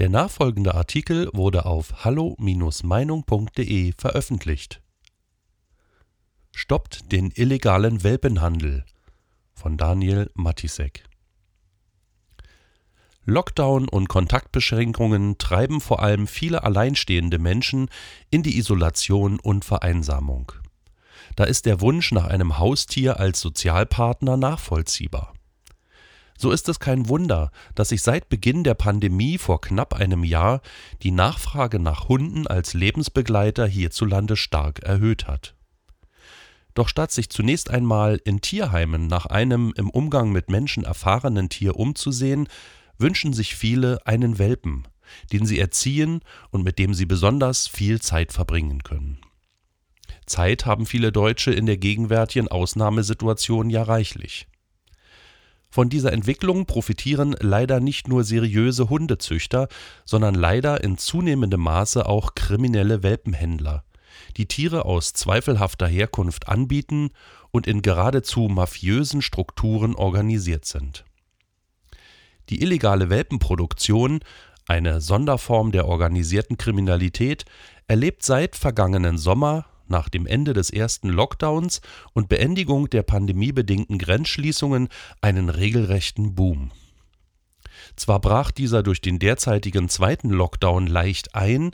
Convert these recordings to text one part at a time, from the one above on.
Der nachfolgende Artikel wurde auf hallo-meinung.de veröffentlicht. Stoppt den illegalen Welpenhandel von Daniel Matisek. Lockdown und Kontaktbeschränkungen treiben vor allem viele alleinstehende Menschen in die Isolation und Vereinsamung. Da ist der Wunsch nach einem Haustier als Sozialpartner nachvollziehbar. So ist es kein Wunder, dass sich seit Beginn der Pandemie vor knapp einem Jahr die Nachfrage nach Hunden als Lebensbegleiter hierzulande stark erhöht hat. Doch statt sich zunächst einmal in Tierheimen nach einem im Umgang mit Menschen erfahrenen Tier umzusehen, wünschen sich viele einen Welpen, den sie erziehen und mit dem sie besonders viel Zeit verbringen können. Zeit haben viele Deutsche in der gegenwärtigen Ausnahmesituation ja reichlich. Von dieser Entwicklung profitieren leider nicht nur seriöse Hundezüchter, sondern leider in zunehmendem Maße auch kriminelle Welpenhändler, die Tiere aus zweifelhafter Herkunft anbieten und in geradezu mafiösen Strukturen organisiert sind. Die illegale Welpenproduktion, eine Sonderform der organisierten Kriminalität, erlebt seit vergangenen Sommer nach dem Ende des ersten Lockdowns und Beendigung der pandemiebedingten Grenzschließungen einen regelrechten Boom. Zwar brach dieser durch den derzeitigen zweiten Lockdown leicht ein,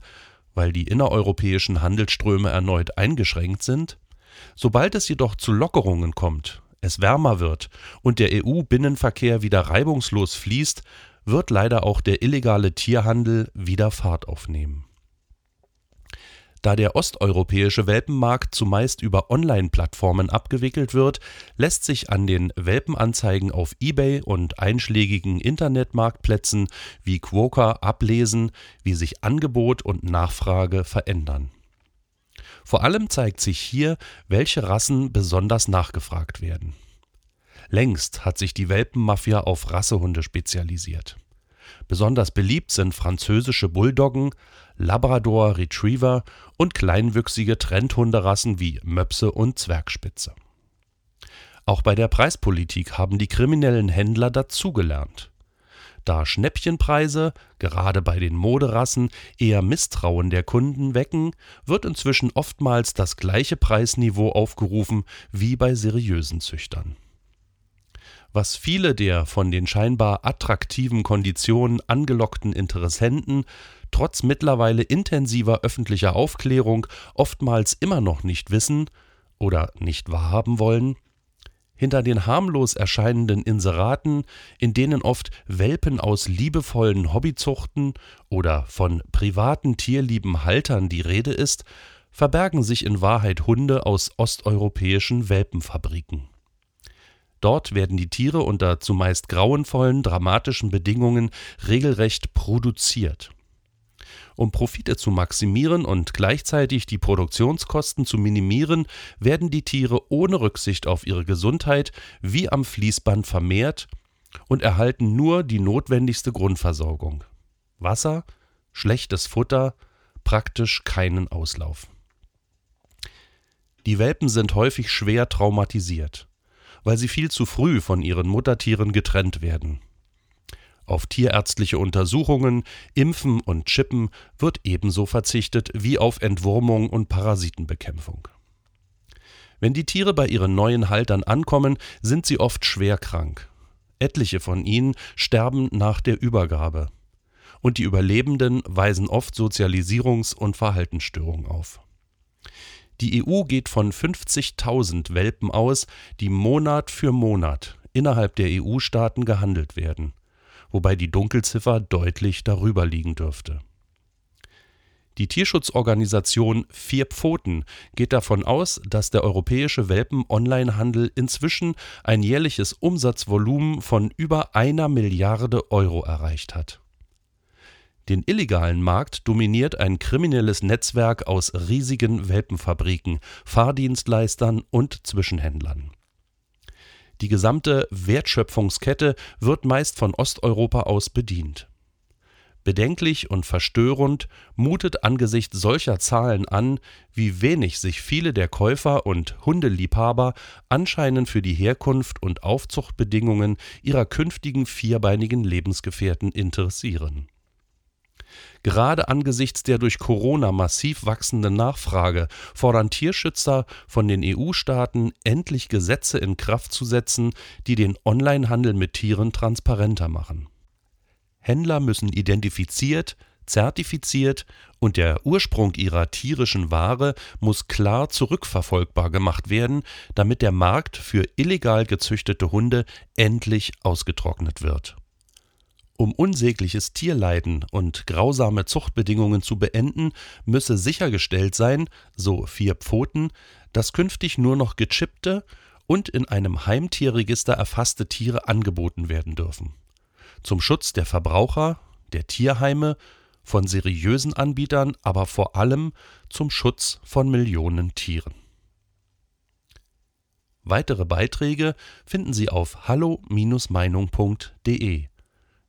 weil die innereuropäischen Handelsströme erneut eingeschränkt sind, sobald es jedoch zu Lockerungen kommt, es wärmer wird und der EU-Binnenverkehr wieder reibungslos fließt, wird leider auch der illegale Tierhandel wieder Fahrt aufnehmen. Da der osteuropäische Welpenmarkt zumeist über Online-Plattformen abgewickelt wird, lässt sich an den Welpenanzeigen auf eBay und einschlägigen Internetmarktplätzen wie Quokka ablesen, wie sich Angebot und Nachfrage verändern. Vor allem zeigt sich hier, welche Rassen besonders nachgefragt werden. Längst hat sich die Welpenmafia auf Rassehunde spezialisiert. Besonders beliebt sind französische Bulldoggen, Labrador Retriever und kleinwüchsige Trendhunderassen wie Möpse und Zwergspitze. Auch bei der Preispolitik haben die kriminellen Händler dazugelernt. Da Schnäppchenpreise, gerade bei den Moderassen, eher Misstrauen der Kunden wecken, wird inzwischen oftmals das gleiche Preisniveau aufgerufen wie bei seriösen Züchtern was viele der von den scheinbar attraktiven Konditionen angelockten Interessenten trotz mittlerweile intensiver öffentlicher Aufklärung oftmals immer noch nicht wissen oder nicht wahrhaben wollen, hinter den harmlos erscheinenden Inseraten, in denen oft Welpen aus liebevollen Hobbyzuchten oder von privaten tierlieben Haltern die Rede ist, verbergen sich in Wahrheit Hunde aus osteuropäischen Welpenfabriken Dort werden die Tiere unter zumeist grauenvollen, dramatischen Bedingungen regelrecht produziert. Um Profite zu maximieren und gleichzeitig die Produktionskosten zu minimieren, werden die Tiere ohne Rücksicht auf ihre Gesundheit wie am Fließband vermehrt und erhalten nur die notwendigste Grundversorgung. Wasser, schlechtes Futter, praktisch keinen Auslauf. Die Welpen sind häufig schwer traumatisiert weil sie viel zu früh von ihren Muttertieren getrennt werden. Auf tierärztliche Untersuchungen, Impfen und Chippen wird ebenso verzichtet wie auf Entwurmung und Parasitenbekämpfung. Wenn die Tiere bei ihren neuen Haltern ankommen, sind sie oft schwer krank. Etliche von ihnen sterben nach der Übergabe. Und die Überlebenden weisen oft Sozialisierungs- und Verhaltensstörungen auf. Die EU geht von 50.000 Welpen aus, die Monat für Monat innerhalb der EU-Staaten gehandelt werden, wobei die Dunkelziffer deutlich darüber liegen dürfte. Die Tierschutzorganisation Vier Pfoten geht davon aus, dass der europäische Welpen-Onlinehandel inzwischen ein jährliches Umsatzvolumen von über einer Milliarde Euro erreicht hat den illegalen Markt dominiert ein kriminelles Netzwerk aus riesigen Welpenfabriken, Fahrdienstleistern und Zwischenhändlern. Die gesamte Wertschöpfungskette wird meist von Osteuropa aus bedient. Bedenklich und verstörend mutet angesichts solcher Zahlen an, wie wenig sich viele der Käufer und Hundeliebhaber anscheinend für die Herkunft und Aufzuchtbedingungen ihrer künftigen vierbeinigen Lebensgefährten interessieren Gerade angesichts der durch Corona massiv wachsenden Nachfrage fordern Tierschützer von den EU-Staaten, endlich Gesetze in Kraft zu setzen, die den Onlinehandel mit Tieren transparenter machen. Händler müssen identifiziert, zertifiziert und der Ursprung ihrer tierischen Ware muss klar zurückverfolgbar gemacht werden, damit der Markt für illegal gezüchtete Hunde endlich ausgetrocknet wird. Um unsägliches Tierleiden und grausame Zuchtbedingungen zu beenden, müsse sichergestellt sein, so vier Pfoten, dass künftig nur noch gechippte und in einem Heimtierregister erfasste Tiere angeboten werden dürfen. Zum Schutz der Verbraucher, der Tierheime, von seriösen Anbietern, aber vor allem zum Schutz von Millionen Tieren. Weitere Beiträge finden Sie auf hallo-meinung.de.